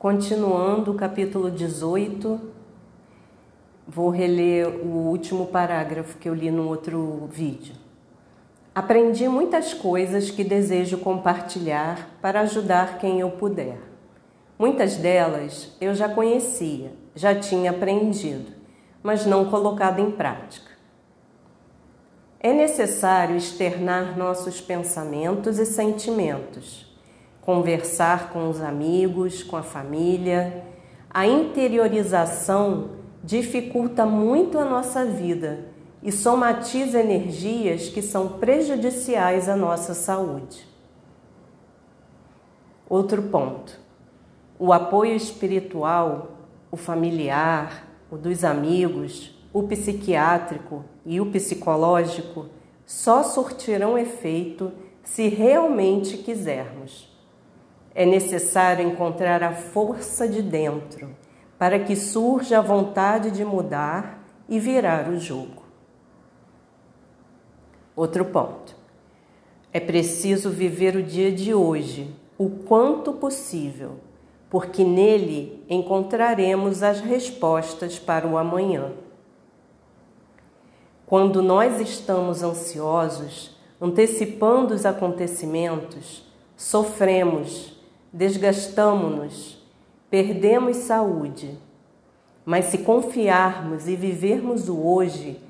Continuando o capítulo 18, vou reler o último parágrafo que eu li no outro vídeo. Aprendi muitas coisas que desejo compartilhar para ajudar quem eu puder. Muitas delas eu já conhecia, já tinha aprendido, mas não colocado em prática. É necessário externar nossos pensamentos e sentimentos conversar com os amigos, com a família. A interiorização dificulta muito a nossa vida e somatiza energias que são prejudiciais à nossa saúde. Outro ponto: o apoio espiritual, o familiar, o dos amigos, o psiquiátrico e o psicológico só surtirão efeito se realmente quisermos. É necessário encontrar a força de dentro para que surja a vontade de mudar e virar o jogo. Outro ponto. É preciso viver o dia de hoje o quanto possível, porque nele encontraremos as respostas para o amanhã. Quando nós estamos ansiosos, antecipando os acontecimentos, sofremos desgastamo-nos, perdemos saúde. Mas se confiarmos e vivermos o hoje,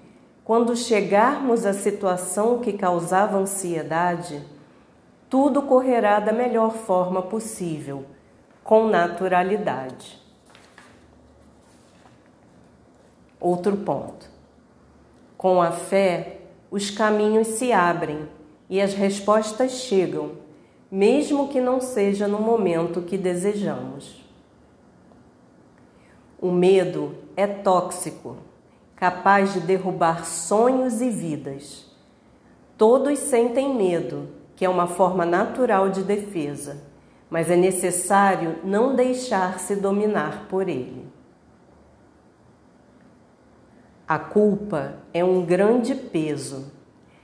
quando chegarmos à situação que causava ansiedade, tudo correrá da melhor forma possível, com naturalidade. Outro ponto. Com a fé, os caminhos se abrem e as respostas chegam mesmo que não seja no momento que desejamos. O medo é tóxico, capaz de derrubar sonhos e vidas. Todos sentem medo, que é uma forma natural de defesa, mas é necessário não deixar-se dominar por ele. A culpa é um grande peso.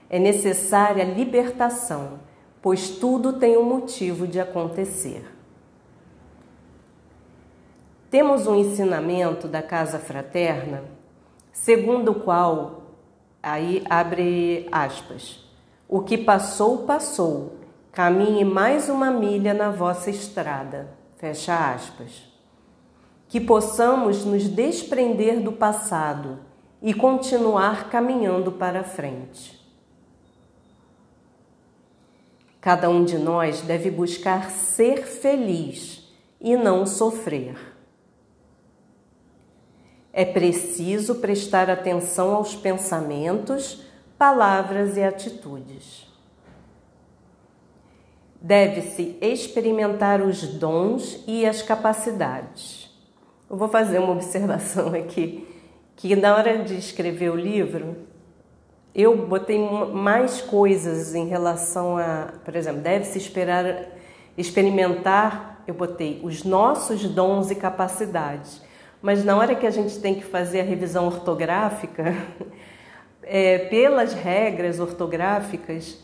É necessária libertação pois tudo tem um motivo de acontecer. Temos um ensinamento da casa fraterna, segundo o qual, aí abre aspas, o que passou, passou, caminhe mais uma milha na vossa estrada, fecha aspas. Que possamos nos desprender do passado e continuar caminhando para frente. Cada um de nós deve buscar ser feliz e não sofrer. É preciso prestar atenção aos pensamentos, palavras e atitudes. Deve-se experimentar os dons e as capacidades. Eu vou fazer uma observação aqui, que na hora de escrever o livro, eu botei mais coisas em relação a, por exemplo, deve-se esperar experimentar, eu botei os nossos dons e capacidades. Mas na hora que a gente tem que fazer a revisão ortográfica, é, pelas regras ortográficas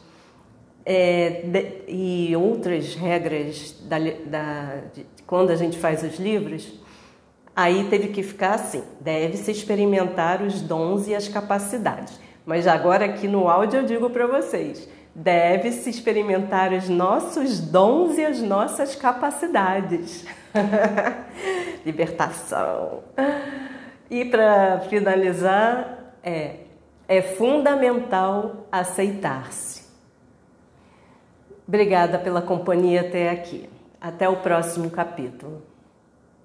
é, de, e outras regras da, da, de, quando a gente faz os livros, aí teve que ficar assim: deve-se experimentar os dons e as capacidades. Mas agora aqui no áudio eu digo para vocês: deve-se experimentar os nossos dons e as nossas capacidades. Libertação. E para finalizar, é, é fundamental aceitar-se. Obrigada pela companhia até aqui. Até o próximo capítulo.